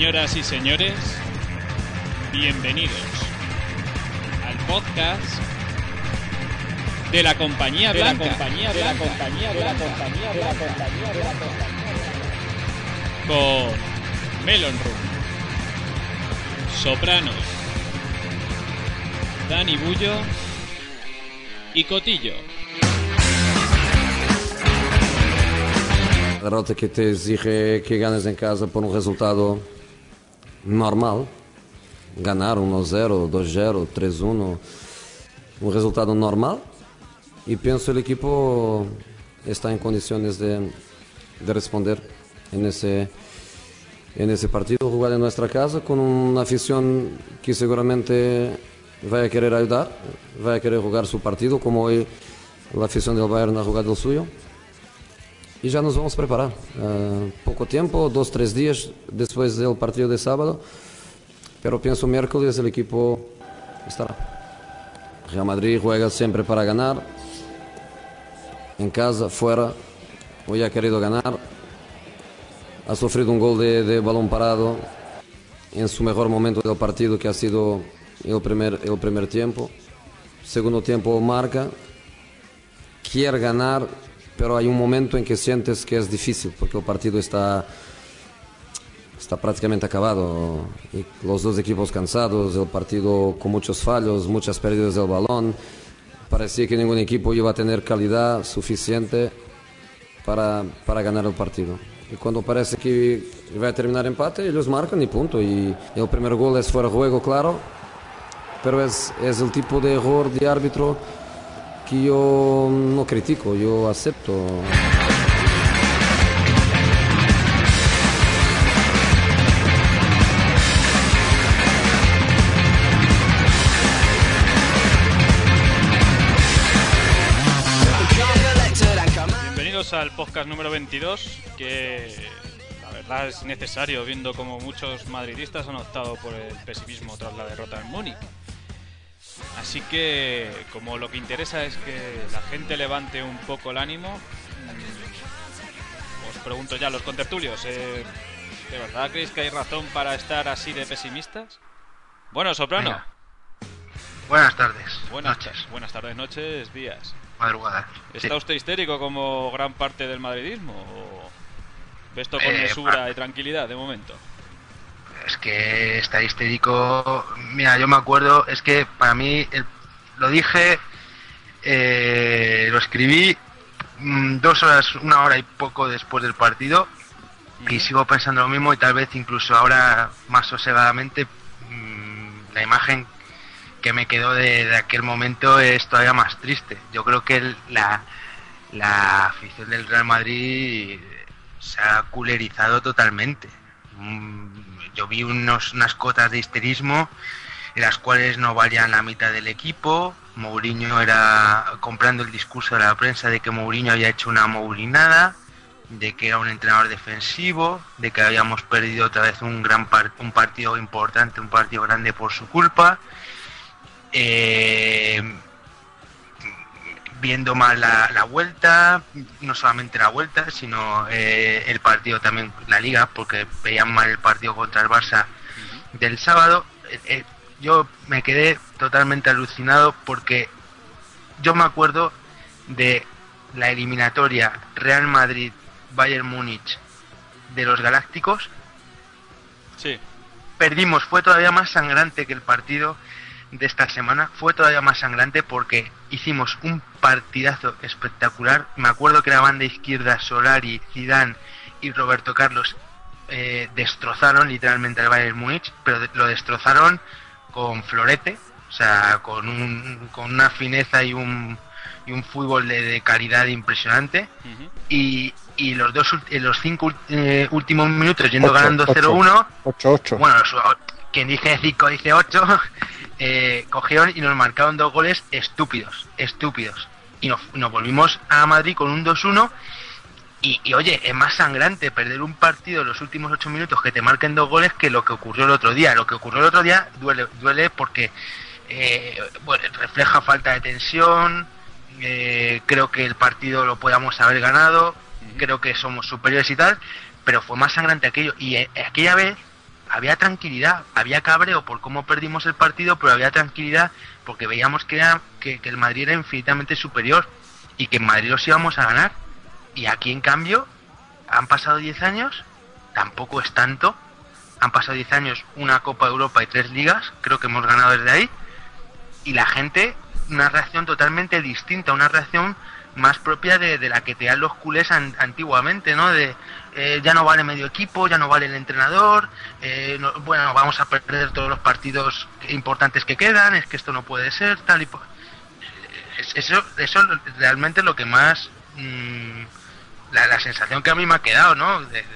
Señoras y señores, bienvenidos al podcast de la compañía de la blanca. compañía de la compañía de la compañía de la compañía de la compañía con Melon Room, Sopranos, Dani Bullo y Cotillo. A derrota que te exige que ganes em casa por um resultado normal. Ganar 1-0, 2-0, 3-1. Um resultado normal. E penso que o equipo está em condições de, de responder nesse, nesse partido. Jugar em nossa casa com uma afição que seguramente vai querer ajudar, vai querer jogar seu partido, como hoje a afição del Bayern ha jugado el suyo. Y ya nos vamos a preparar. Uh, poco tiempo, dos, tres días después del partido de sábado, pero pienso miércoles el equipo estará. Real Madrid juega siempre para ganar, en casa, fuera, hoy ha querido ganar, ha sufrido un gol de, de balón parado en su mejor momento del partido que ha sido el primer, el primer tiempo. Segundo tiempo marca, quiere ganar, pero hay un momento en que sientes que es difícil porque el partido está está prácticamente acabado y los dos equipos cansados, el partido con muchos fallos, muchas pérdidas del balón. Parecía que ningún equipo iba a tener calidad suficiente para, para ganar el partido. Y cuando parece que va a terminar empate, ellos marcan y punto. Y el primer gol es fuera de juego, claro, pero es, es el tipo de error de árbitro que yo no critico, yo acepto. Bienvenidos al podcast número 22, que la verdad es necesario viendo como muchos madridistas han optado por el pesimismo tras la derrota en Múnich. Así que, como lo que interesa es que la gente levante un poco el ánimo, mm, os pregunto ya a los contertulios, ¿eh, ¿de verdad creéis que hay razón para estar así de pesimistas? Bueno, Soprano. Venga. Buenas tardes. Buenas noches. Buenas tardes, noches, días. Madrugada. ¿Está Sí. usted histérico como gran parte del madridismo? ¿O ve esto con Eh, mesura y tranquilidad de momento? Es que está histérico. Mira, yo me acuerdo, es que para mí, el- lo dije, eh, lo escribí mm, dos horas, una hora y poco después del partido y sigo pensando lo mismo y tal vez incluso ahora más sosegadamente mm, la imagen que me quedó de, de aquel momento es todavía más triste. Yo creo que el- la, la afición del Real Madrid se ha culerizado totalmente. Mm, Yo vi unos, unas cotas de histerismo en las cuales no valían la mitad del equipo. Mourinho era comprando el discurso de la prensa de que Mourinho había hecho una mourinada, de que era un entrenador defensivo, de que habíamos perdido otra vez un gran un partido importante, un partido grande por su culpa. Eh, viendo mal la, la vuelta, no solamente la vuelta, sino eh, el partido también, la liga, porque veían mal el partido contra el Barça del sábado. Eh, eh, yo me quedé totalmente alucinado porque yo me acuerdo de la eliminatoria Real Madrid-Bayern Múnich de los Galácticos. Sí. Perdimos, fue todavía más sangrante que el partido de esta semana fue todavía más sangrante porque hicimos un partidazo espectacular. Me acuerdo que la banda izquierda Solari, Zidane y Roberto Carlos eh, destrozaron literalmente al Bayern Múnich, pero lo destrozaron con florete, o sea, con, un, con una fineza y un y un fútbol de, de calidad impresionante. Y, y los dos en los cinco eh, últimos minutos yendo Ocho, ganando ocho. 0-1, 8-8. bueno, los- quien dice 5 dice 8, eh, cogieron y nos marcaron dos goles estúpidos, estúpidos. Y nos, nos volvimos a Madrid con un 2-1. Y, y, oye, es más sangrante perder un partido en los últimos 8 minutos que te marquen dos goles que lo que ocurrió el otro día. Lo que ocurrió el otro día duele, duele porque eh, bueno, refleja falta de tensión. eh, creo que el partido lo podíamos haber ganado. Creo que somos superiores y tal. Pero fue más sangrante aquello. Y eh, aquella vez había tranquilidad, había cabreo por cómo perdimos el partido, pero había tranquilidad porque veíamos que, que el Madrid era infinitamente superior y que en Madrid los íbamos a ganar. Y aquí, en cambio, han pasado 10 años, tampoco es tanto. Han pasado 10 años, una Copa de Europa y tres ligas, creo que hemos ganado desde ahí. Y la gente, una reacción totalmente distinta, una reacción más propia de, de la que te dan los culés an- antiguamente, ¿no? De eh, ya no vale medio equipo, ya no vale el entrenador, eh, no- bueno, vamos a perder todos los partidos importantes que quedan, es que esto no puede ser, tal y po- es- eso, eso es realmente lo que más mm, la, la sensación que a mí me ha quedado, ¿no? De- de-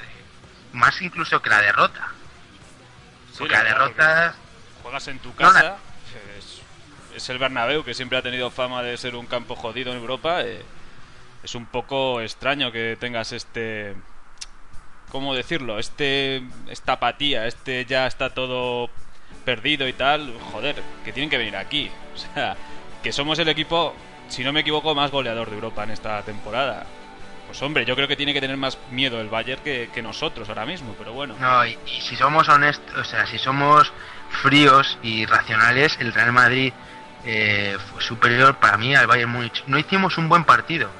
más incluso que la derrota. Sí, Porque la derrota juegas en tu No, la- casa. Es el Bernabéu, que siempre ha tenido fama de ser un campo jodido en Europa. eh, es un poco extraño que tengas este. ¿Cómo decirlo? Este. Esta apatía, este ya está todo perdido y tal. Joder, que tienen que venir aquí. O sea, que somos el equipo, si no me equivoco, más goleador de Europa en esta temporada. Pues hombre, yo creo que tiene que tener más miedo el Bayern que, nosotros ahora mismo, pero bueno. No, y si somos honestos, o sea, si somos fríos y racionales, el Real Madrid eh, fue superior para mí al Bayern Múnich. No hicimos un buen partido.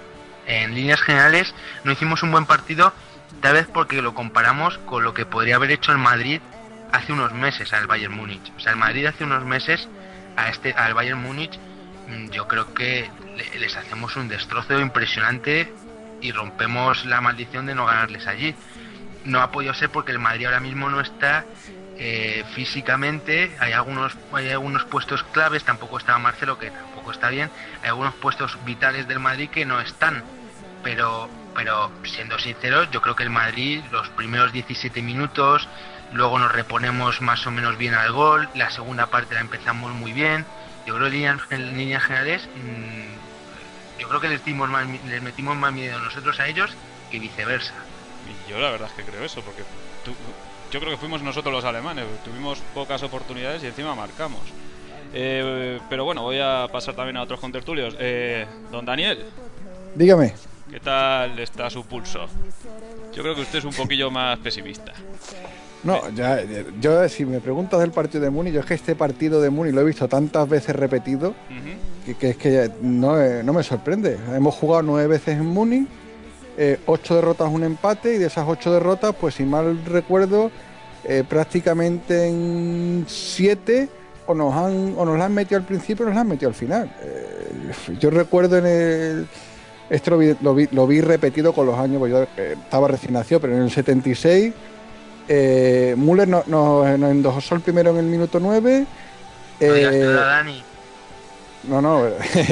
En líneas generales, no hicimos un buen partido, tal vez porque lo comparamos con lo que podría haber hecho el Madrid hace unos meses al Bayern Múnich. O sea, el Madrid hace unos meses a este al Bayern Múnich, mm, yo creo que le- les hacemos un destrozo impresionante y rompemos la maldición de no ganarles allí no ha podido ser porque el Madrid ahora mismo no está eh, físicamente, hay algunos, hay algunos puestos claves, tampoco está Marcelo, que tampoco está bien, hay algunos puestos vitales del Madrid que no están, pero, pero siendo sinceros, yo creo que el Madrid los primeros 17 minutos, luego nos reponemos más o menos bien al gol, la segunda parte la empezamos muy bien, yo creo que en líneas, en líneas generales, mm, yo creo que les, dimos más les metimos más miedo nosotros a ellos que viceversa. Y yo la verdad es que creo eso, porque tú- yo creo que fuimos nosotros los alemanes, tuvimos pocas oportunidades y encima marcamos. Eh, pero bueno, voy a pasar también a otros contertulios. Eh, don Daniel, Dígame. ¿qué tal está su pulso? Yo creo que usted es un poquillo más pesimista. No, ya, yo si me preguntas del partido de Muni, yo es que este partido de Muni lo he visto tantas veces repetido Ujú. que, que es que no, eh, no me sorprende. Hemos jugado nueve veces en Muni, eh, ocho derrotas, un empate, y de esas ocho derrotas, pues si mal recuerdo, eh, prácticamente en siete o nos han o nos la han metido al principio o nos la han metido al final. Eh, yo recuerdo en el esto lo vi, lo vi- lo vi repetido con los años, pues yo eh, estaba recién nacido, pero en el 76 eh, Müller nos no, nos endosó el primero en el minuto 9. No digas eh, no, no,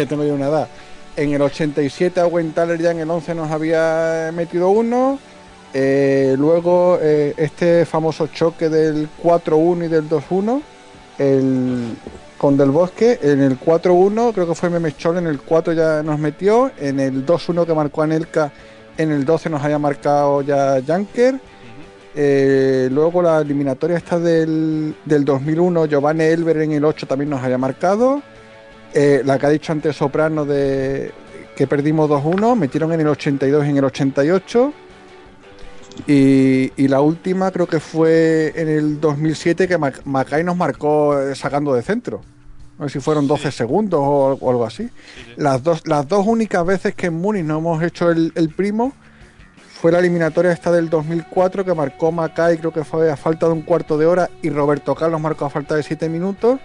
tengo yo una edad. En el 87 Aguentaler ya en el 11 nos había metido uno. Eh, luego eh, este famoso choque del 4-1 y del 2-1 el, con Del Bosque. En el 4-1 creo que fue Memechol, en el 4 ya nos metió. En el 2-1 que marcó Anelka, en el 12 nos había marcado ya Janker. Eh, luego la eliminatoria esta del, del 2001, Giovanni Elber en el 8 también nos había marcado. Eh, la que ha dicho antes Soprano de que perdimos 2-1, metieron en el 82 y en el 88. Y, y la última creo que fue en el 2007 que Mac- Macay nos marcó eh, sacando de centro. No sé si fueron 12 segundos o, o algo así. Las dos, las dos únicas veces que en Múnich no hemos hecho el, el primo fue la eliminatoria esta del 2004 que marcó Macay, creo que fue a falta de un cuarto de hora, y Roberto Carlos marcó a falta de 7 minutos.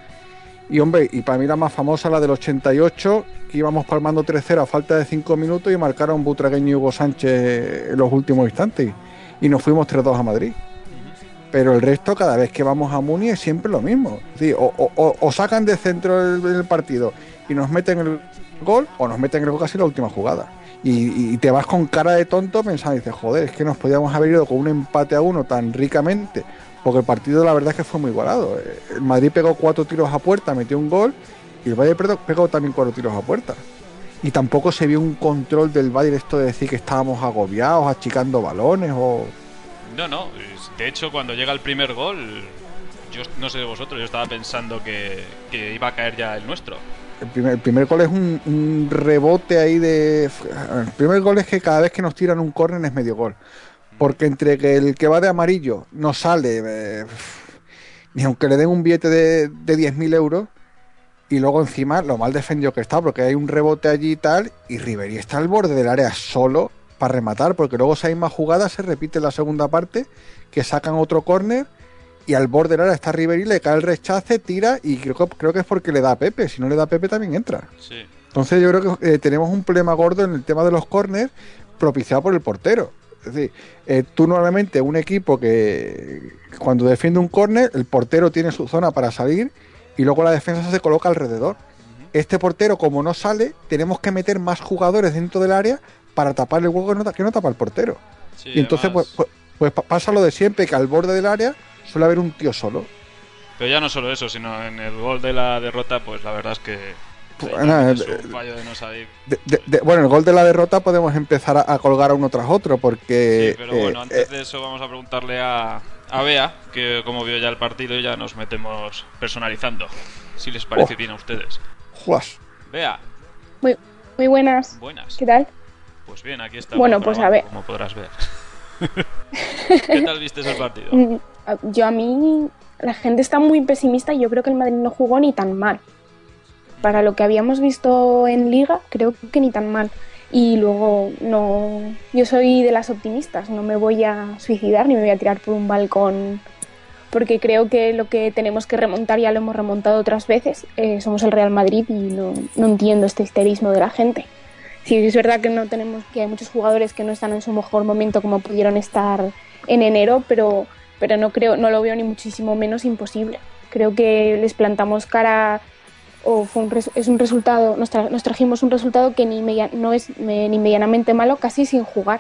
Y hombre, y para mí la más famosa, la del 88, que íbamos palmando 3-0 a falta de 5 minutos y marcaron Butragueño y Hugo Sánchez en los últimos instantes. Y nos fuimos 3-2 a Madrid. Pero el resto, cada vez que vamos a Muni, es siempre lo mismo. Decir, o, o- sacan de centro el, el partido y nos meten el gol o nos meten creo que casi la última jugada. Y, y te vas con cara de tonto pensando dices, joder, es que nos podíamos haber ido con un empate a uno tan ricamente, porque el partido la verdad es que fue muy igualado. Eh, El Madrid pegó cuatro tiros a puerta, metió un gol y el Bayern pegó- pegó también cuatro tiros a puerta. Y tampoco se vio un control del Bayern esto de decir que estábamos agobiados, achicando balones o... No, no. De hecho, cuando llega el primer gol, yo no sé de vosotros, yo estaba pensando que, que iba a caer ya el nuestro. El primer, el primer gol es un, un rebote ahí de... El primer gol es que cada vez que nos tiran un córner es medio gol. Porque entre que el que va de amarillo no sale, eh, ni aunque le den un billete de, de 10.000 euros, y luego encima lo mal defendido que está, porque hay un rebote allí y tal, y Ribery está al borde del área solo para rematar, porque luego esa misma jugada se repite en la segunda parte, que sacan otro córner y al borde del área está Ribery, le cae el rechace, tira y creo que, creo que es porque le da a Pepe, si no le da a Pepe también entra. Sí. Entonces yo creo que eh, tenemos un problema gordo en el tema de los corners propiciado por el portero. Es decir, eh, tú normalmente un equipo que cuando defiende un córner, el portero tiene su zona para salir y luego la defensa se coloca alrededor. Este portero, como no sale, tenemos que meter más jugadores dentro del área para tapar el hueco que no, que no tapa el portero. Sí, y entonces, además- pues, pues- pues pa- pasa lo de siempre, que al borde del área suele haber un tío solo. Pero ya no solo eso, sino en el gol de la derrota, pues la verdad es que. Nada, es un fallo de no salir. De- de- de- bueno, el gol de la derrota podemos empezar a, a colgar a uno tras otro, porque... Sí, pero eh, bueno, antes eh, de eso vamos a preguntarle a, a Bea, que como vio ya el partido y ya nos metemos personalizando. Si les parece Oh. bien a ustedes. juas. Bea, Muy, muy buenas. buenas. ¿Qué tal? Pues bien, aquí está. Bueno, pues a ver. Como podrás ver. ¿Qué tal viste el partido? Mm, Yo a mí, la gente está muy pesimista y yo creo que el Madrid no jugó ni tan mal. Para lo que habíamos visto en liga, creo que ni tan mal. Y luego no, yo soy de las optimistas, no me voy a suicidar ni me voy a tirar por un balcón porque creo que lo que tenemos que remontar ya lo hemos remontado otras veces. Eh, somos el Real Madrid y no, no entiendo este histerismo de la gente. Sí, es verdad que no tenemos, que hay muchos jugadores que no están en su mejor momento como pudieron estar en enero, pero, pero no creo, no lo veo ni muchísimo menos imposible. Creo que les plantamos cara o fue un res- es un resultado, nos, tra- nos trajimos un resultado que ni media- no es me- ni medianamente malo, casi sin jugar,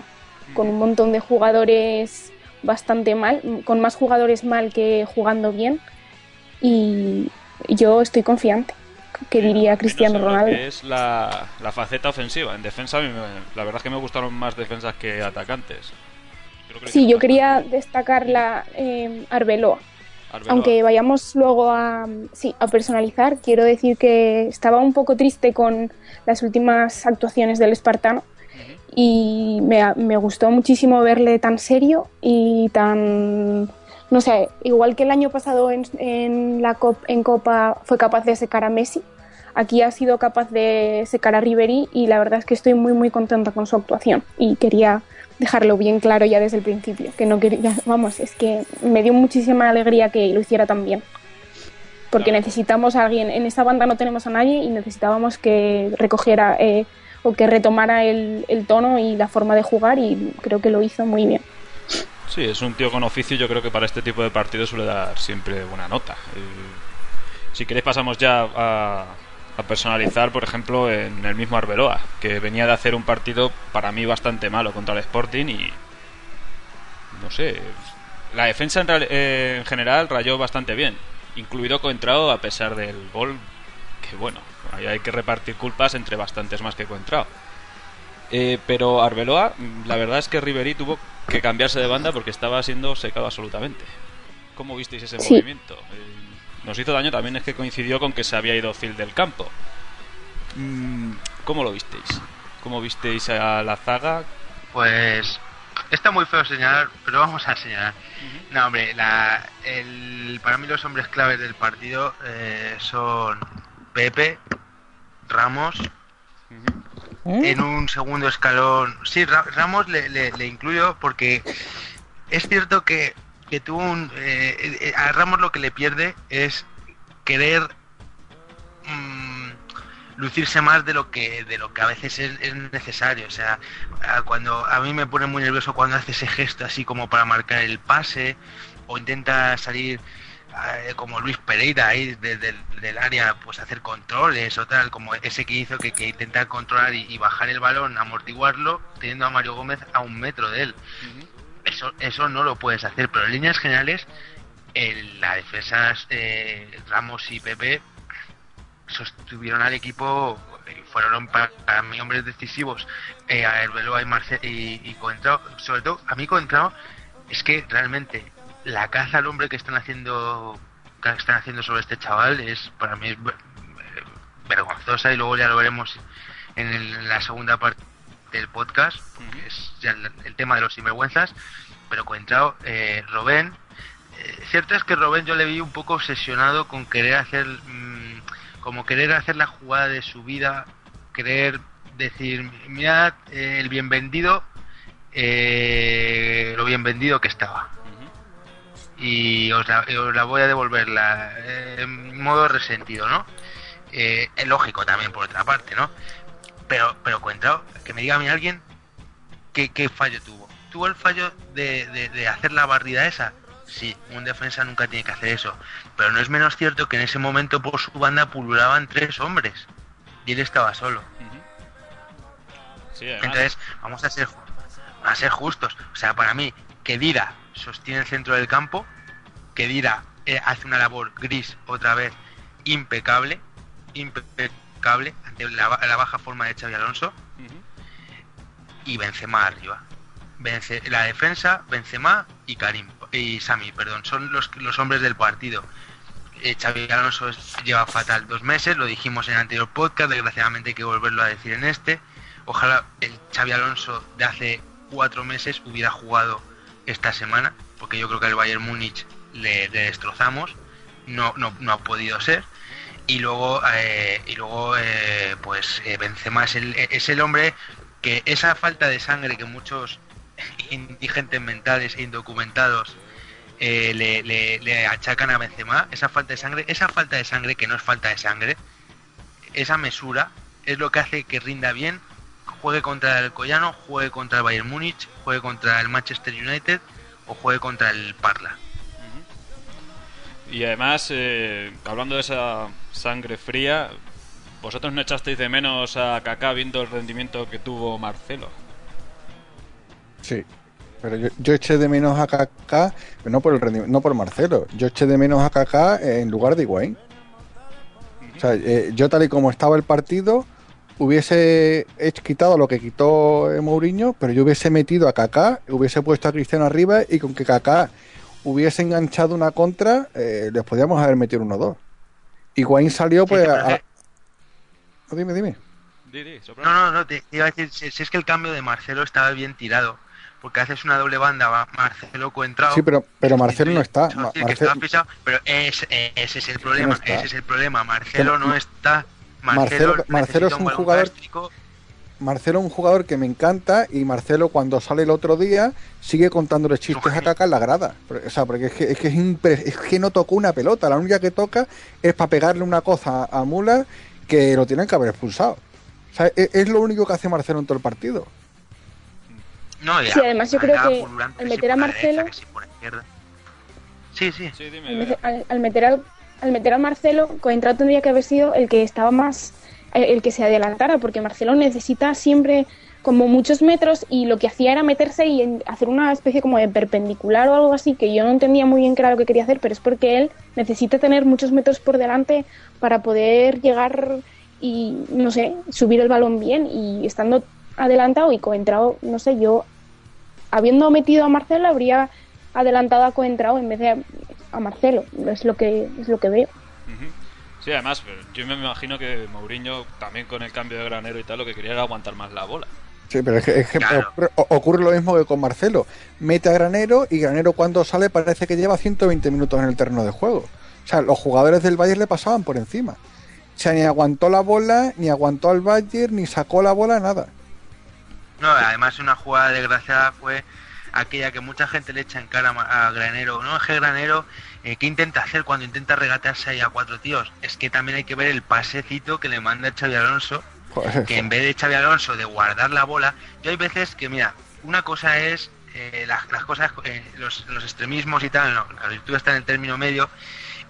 con un montón de jugadores bastante mal, con más jugadores mal que jugando bien, y yo estoy confiante, que diría Cristiano Ronaldo. es la, la faceta ofensiva. En defensa, la verdad es que me gustaron más defensas que atacantes. Creo que Sí, yo quería destacar la eh, Arbeloa. Arbeloa. Aunque vayamos luego a, sí, a personalizar, quiero decir que estaba un poco triste con las últimas actuaciones del Espartano y me, me gustó muchísimo verle tan serio y tan, no sé, igual que el año pasado en, en la Cop- en Copa fue capaz de secar a Messi, aquí ha sido capaz de secar a Ribery y la verdad es que estoy muy muy contenta con su actuación y quería dejarlo bien claro ya desde el principio, que no quería, vamos, es que me dio muchísima alegría que lo hiciera tan bien. Porque Claro. necesitamos a alguien, en esta banda no tenemos a nadie y necesitábamos que recogiera eh, o que retomara el, el tono y la forma de jugar y creo que lo hizo muy bien. Sí, es un tío con oficio. Yo creo que para este tipo de partidos suele dar siempre buena nota. Eh, si queréis, pasamos ya a, a personalizar, por ejemplo, en el mismo Arbeloa, que venía de hacer un partido para mí bastante malo contra el Sporting y. No sé. La defensa en, real- eh, en general rayó bastante bien, incluido Coentrao, a pesar del gol. Que bueno, ahí hay que repartir culpas entre bastantes más que Coentrao. Eh, pero Arbeloa, la verdad es que Ribery tuvo que cambiarse de banda porque estaba siendo secado absolutamente. ¿Cómo visteis ese Sí. movimiento? Eh, nos hizo daño también es que coincidió con que se había ido Phil del campo. Mm, ¿Cómo lo visteis? ¿Cómo visteis a la zaga? Pues está muy feo señalar, pero vamos a señalar. No, hombre, la, el, para mí los hombres claves del partido eh, son Pepe, Ramos, en un segundo escalón. Sí, Ra- Ramos le, le- le incluyo porque es cierto que, que tuvo un. eh, eh, a Ramos lo que le pierde es querer mm, lucirse más de lo que de lo que a veces es, es necesario. O sea, cuando a mí me pone muy nervioso cuando hace ese gesto así como para marcar el pase o intenta salir eh, como Luis Pereira ahí desde el del área pues hacer controles o tal, como ese que hizo que, que intentar controlar y bajar el balón, amortiguarlo, teniendo a Mario Gómez a un metro de él. Eso, eso no lo puedes hacer, pero en líneas generales, el- la defensa eh, Ramos y Pepe sostuvieron al equipo, eh, fueron para, para mí hombres decisivos, eh, a Arbeloa y, Marce y, y Coentrao. sobre todo a mí Coentrao, es que realmente la caza al hombre que están haciendo que están haciendo sobre este chaval es para mí es eh, vergonzosa y luego ya lo veremos en, el- en la segunda parte del podcast, es ya el, el tema de los sinvergüenzas, pero Coentrao, eh, Robén, eh, cierto es que Robén yo le vi un poco obsesionado con querer hacer mm, como querer hacer la jugada de su vida, querer decir, mirad eh, el bien vendido, eh, lo bien vendido que estaba. Y os la, os la voy a devolver la, en modo resentido, ¿no? Eh, es lógico también por otra parte, ¿no? Pero, pero cuenta, que me diga a mí alguien qué, qué fallo tuvo. ¿Tuvo el fallo de, de- de hacer la barrida esa? Sí, un defensa nunca tiene que hacer eso. Pero no es menos cierto que en ese momento por su banda pululaban tres hombres. Y él estaba solo. Sí, Entonces, vamos a ser, a ser justos. O sea, para mí, que Dira sostiene el centro del campo, que Dira eh, hace una labor gris otra vez impecable, impecable, ante la, ba- la baja forma de Xavi Alonso, y Benzema arriba. Vence, la defensa, Benzema y Karim, y Sami, perdón, son los, los hombres del partido. Eh, Xavi Alonso lleva fatal dos meses, lo dijimos en el anterior podcast, desgraciadamente hay que volverlo a decir en este. Ojalá el Xavi Alonso de hace cuatro meses hubiera jugado esta semana, porque yo creo que al Bayern Múnich le, le destrozamos, no, no, no ha podido ser. Y luego, eh, y luego eh, pues eh, Benzema es el, es el hombre que esa falta de sangre que muchos indigentes mentales e indocumentados eh, le, achacan a Benzema, esa falta de sangre, esa falta de sangre que no es falta de sangre, esa mesura es lo que hace que rinda bien, juegue contra el Collano, juegue contra el Bayern Múnich, juegue contra el Manchester United o juegue contra el Parla. Y además, eh, hablando de esa sangre fría, vosotros no echasteis de menos a Kaká viendo el rendimiento que tuvo Marcelo. Sí. Pero yo, yo eché de menos a Kaká, pero no por el rendimiento, no por Marcelo. Yo eché de menos a Kaká en lugar de Higuaín. O sea, eh, yo tal y como estaba el partido, hubiese hecho- quitado lo que quitó eh, Mourinho, pero yo hubiese metido a Kaká, hubiese puesto a Cristiano arriba y con que Kaká hubiese enganchado una contra, eh, les podíamos haber metido uno o dos. Higuaín salió pues Sí, a... Dime, dime. No, no, no, te te iba a decir, si, si es que el cambio de Marcelo estaba bien tirado, porque haces una doble banda, va Marcelo Coentrao. Sí, pero, pero Marcelo no está. Que Marcelo- estaba pisado, pero es- ese es el problema, ese es el problema. Marcelo no está. Marcelo- Marcelo, Marcelo es un jugador-. Marcelo es un jugador que me encanta y Marcelo cuando sale el otro día sigue contándole chistes a Kaká en la grada. O sea, porque es que, es que, es impre- es que no tocó una pelota. La única que toca es para pegarle una cosa a Mula que lo tienen que haber expulsado. O sea, es, es lo único que hace Marcelo en todo el partido. No, y Sí, además yo creo que al meter a Marcelo-. Sí, sí. Sí, dime. Al, meter al, al meter a Marcelo, Coentrao tendría que haber sido el que estaba más, eh, el que se adelantara, porque Marcelo necesita siempre como muchos metros y lo que hacía era meterse y en- hacer una especie como de perpendicular o algo así, que yo no entendía muy bien qué era lo que quería hacer, pero es porque él necesita tener muchos metros por delante para poder llegar y, no sé, subir el balón bien y estando adelantado y Coentrao, no sé, yo habiendo metido a Marcelo habría adelantado a Coentrao en vez de a, Marcelo. Es lo que es lo que veo. Sí, además, yo me imagino que Mourinho, también con el cambio de granero y tal, lo que quería era aguantar más la bola. Sí, pero es que, es que Claro. ocurre, ocurre lo mismo que con Marcelo. Mete a Granero y Granero cuando sale parece que lleva 120 minutos en el terreno de juego. O sea, los jugadores del Bayern le pasaban por encima. O sea, ni aguantó la bola, ni aguantó al Bayern, ni sacó la bola, nada. No, además una jugada desgraciada fue aquella que mucha gente le echa en cara a Granero. No, es que Granero, eh, ¿qué intenta hacer cuando intenta regatearse ahí a cuatro tíos? Es que también hay que ver el pasecito que le manda Xavi Alonso, Joder, que en vez de Xavi Alonso de guardar la bola, yo hay veces que, mira, una cosa es eh, las, las cosas, eh, los, los extremismos y tal, no, la virtud está en el término medio,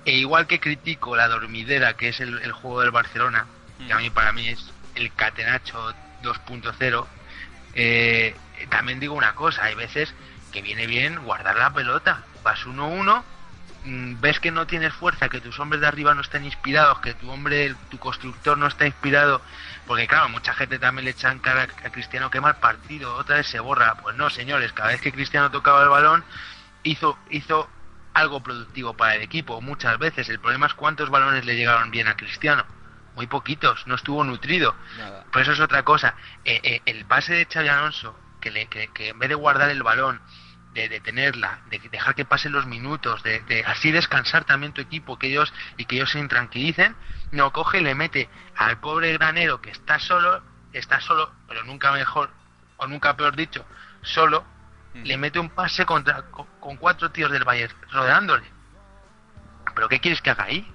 E igual que critico la dormidera, que es el, el juego del Barcelona, que a mí para mí es el catenacho 2.0, eh, también digo una cosa, hay veces que viene bien guardar la pelota. Vas 1-1, mm, ves que no tienes fuerza, que tus hombres de arriba no están inspirados, que tu hombre, tu constructor no está inspirado, porque claro, mucha gente también le echan cara a Cristiano que mal partido, otra vez se borra. Pues no, señores, cada vez que Cristiano tocaba el balón, hizo, hizo algo productivo para el equipo, muchas veces. El problema es cuántos balones le llegaron bien a Cristiano. Muy poquitos, no estuvo nutrido. Nada. Por eso es otra cosa. Eh, eh, el pase de Xavi Alonso, que, le, que, que en vez de guardar el balón, de, de tenerla, de dejar que pasen los minutos, de, de así descansar también tu equipo, que ellos y que ellos se intranquilicen, no coge y le mete al pobre granero que está solo, está solo, pero nunca mejor, o nunca peor dicho, solo, le mete un pase contra, con, con cuatro tíos del Bayern rodeándole. ¿Pero qué quieres que haga ahí?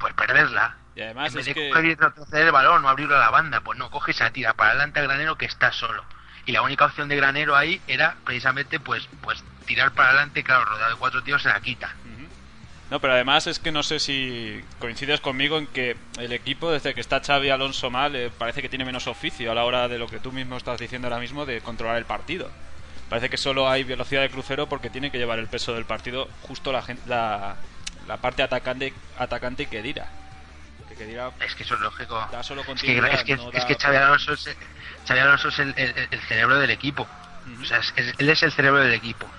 Pues perderla. Y además en vez es de que... coger y retroceder el balón o abrirlo a la banda, pues no, coge y se tira para adelante al granero que está solo. Y la única opción de granero ahí era precisamente pues pues tirar para adelante, claro, rodeado de cuatro tíos se la quita. No, pero además es que no sé si coincides conmigo en que el equipo, desde que está Xavi Alonso mal, eh, parece que tiene menos oficio a la hora de lo que tú mismo estás diciendo ahora mismo de controlar el partido. Parece que solo hay velocidad de crucero porque tiene que llevar el peso del partido justo la, la, la parte atacante, atacante y Kedira. Es que eso es lógico. da solo Es que, es que, no es que Xavi Alonso es, Xavi Alonso es el, el- el cerebro del equipo. O sea, es- él es el cerebro del equipo.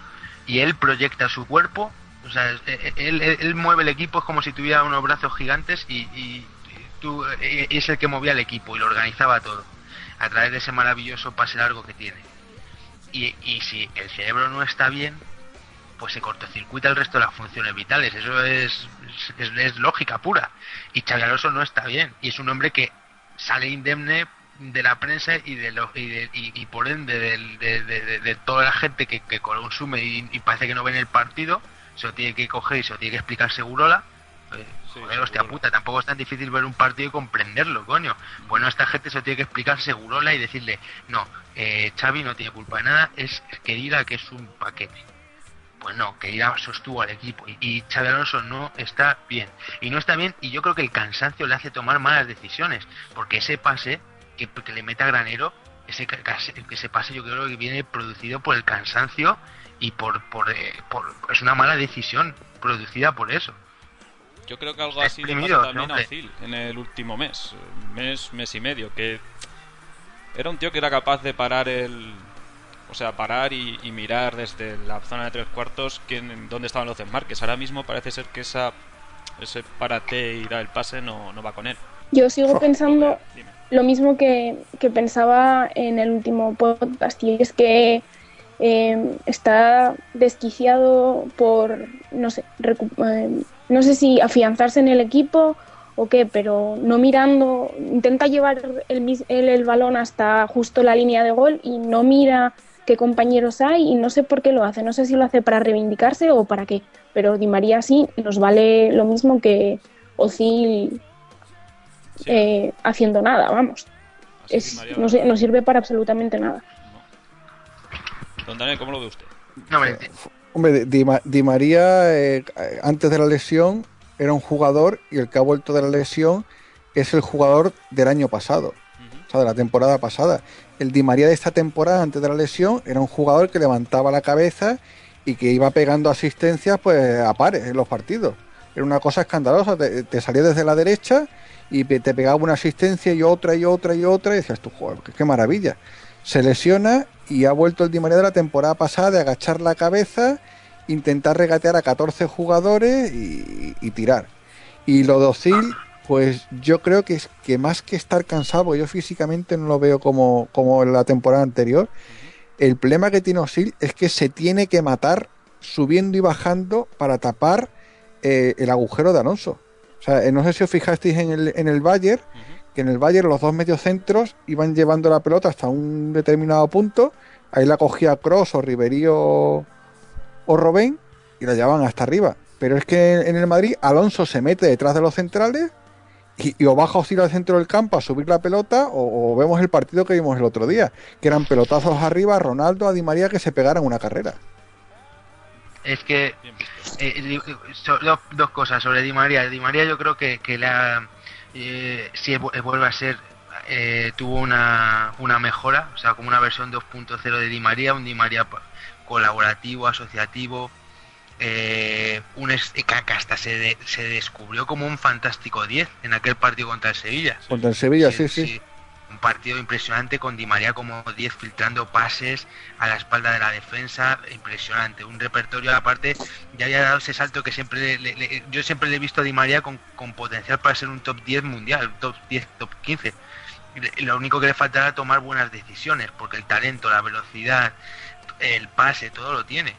Y él proyecta su cuerpo, o sea, es- eh, él, él- él mueve el equipo, es como si tuviera unos brazos gigantes y, y- tú, eh, es el que movía el equipo y lo organizaba todo. A través de ese maravilloso pase largo que tiene. Y, y si el cerebro no está bien, pues se cortocircuita el resto de las funciones vitales. Eso es, es, es lógica pura. Y Xavi Alonso no está bien. Y es un hombre que sale indemne de la prensa y de lo, y, de- y- y por ende de, de- toda la gente que, que consume y, y parece que no ven el partido, se lo tiene que coger y se lo tiene que explicar Segurola. Eh, Sí, joder, hostia puta, tampoco es tan difícil ver un partido y comprenderlo, coño. Bueno, esta gente se lo tiene que explicar Segurola y decirle, no, eh, Xavi no tiene culpa de nada, es que diga que es un paquete. Pues no, que ya sostuvo al equipo y, y Alonso no está bien. Y no está bien y yo creo que el cansancio le hace tomar malas decisiones, porque ese pase que, que le mete a Granero, ese, ese pase yo creo que viene producido por el cansancio y por, por, eh, por- es una mala decisión producida por eso. Yo creo que algo así le exprimido, también a. Ozil en el último mes, mes, mes y medio, que era un tío que era capaz de parar el... O sea, parar y, y mirar desde la zona de tres cuartos quién, dónde estaban los desmarques. Ahora mismo parece ser que esa ese párate y da el pase no, no va con él. Yo sigo pensando lo mismo que, que pensaba en el último podcast y es que eh, está desquiciado por, no sé, eh, no sé si afianzarse en el equipo o qué, pero no mirando, intenta llevar el, el, el balón hasta justo la línea de gol y no mira qué compañeros hay y no sé por qué lo hace, no sé si lo hace para reivindicarse o para qué, pero Di María sí nos vale lo mismo que Ozil Sí, eh, haciendo nada, vamos. Es- no, sé- no sirve para absolutamente nada. Don Daniel, ¿cómo lo ve usted? No, me- Hombre, Di, Di María, eh, antes de la lesión, era un jugador y el que ha vuelto de la lesión es el jugador del año pasado, o sea, de la temporada pasada. El Di María de esta temporada, antes de la lesión, era un jugador que levantaba la cabeza y que iba pegando asistencias pues a pares en los partidos. Era una cosa escandalosa, te, salía desde la derecha y te pegaba una asistencia y otra y otra y otra y decías tú, joder, qué, maravilla. Se lesiona y ha vuelto el Di María de la temporada pasada de agachar la cabeza, intentar regatear a 14 jugadores y, y tirar. Y lo de Ozil, pues yo creo que es que más que estar cansado, yo físicamente no lo veo como, como en la temporada anterior, el problema que tiene Ozil es que se tiene que matar subiendo y bajando para tapar eh, el agujero de Alonso. O sea, eh, no sé si os fijasteis en el, en el Bayern, que en el Bayern los dos mediocentros iban llevando la pelota hasta un determinado punto, ahí la cogía Cross o Ribery o, o Robén y la llevaban hasta arriba. Pero es que en el Madrid Alonso se mete detrás de los centrales y, o baja Ozil al centro del campo a subir la pelota o, vemos el partido que vimos el otro día, que eran pelotazos arriba, Ronaldo, a Di María que se pegaran una carrera. Es que eh, dos, dos cosas sobre Di María. Di María yo creo que, que la, eh, si vu- vuelve a ser, eh, tuvo una, una mejora, o sea, como una versión 2.0 de Di María, un Di María colaborativo, asociativo, eh, un es- que que hasta se, de- se descubrió como un fantástico 10 en aquel partido contra el Sevilla. Contra el Sevilla, sí, sí. Un partido impresionante con Di María como 10 filtrando pases a la espalda de la defensa, impresionante. Un repertorio aparte, ya había dado ese salto que siempre le- le- yo siempre le he visto a Di María con, con potencial para ser un top 10 mundial, top 10, top 15. Y Lo único que le falta era tomar buenas decisiones, porque el talento, la velocidad, el pase, todo lo tiene.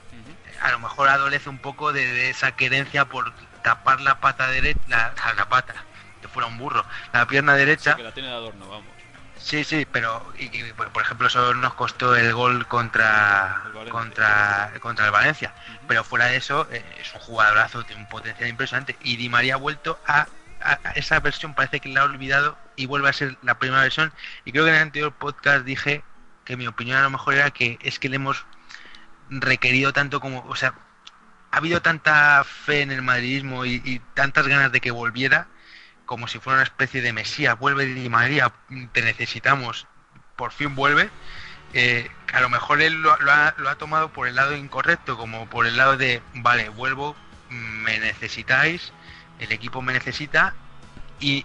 A lo mejor adolece un poco de, de esa querencia por tapar la pata derecha, la, la pata, que fuera un burro, la pierna derecha. Que la tiene de adorno, vamos. Sí, sí, pero y- y, por ejemplo eso nos costó el gol contra El Valencia. contra contra el Valencia. Pero fuera de eso eh, es un jugadorazo, tiene un potencial impresionante y Di María ha vuelto a, a- a esa versión parece que la ha olvidado y vuelve a ser la primera versión y creo que en el anterior podcast dije que mi opinión a lo mejor era que es que le hemos requerido tanto como, o sea, ha habido tanta fe en el madridismo y, tantas ganas de que volviera como si fuera una especie de mesía. Vuelve Di María, te necesitamos, por fin vuelve. Eh, a lo mejor él lo, ha, lo ha tomado por el lado incorrecto, como por el lado de, vale, vuelvo, me necesitáis, el equipo me necesita y,